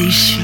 Hey,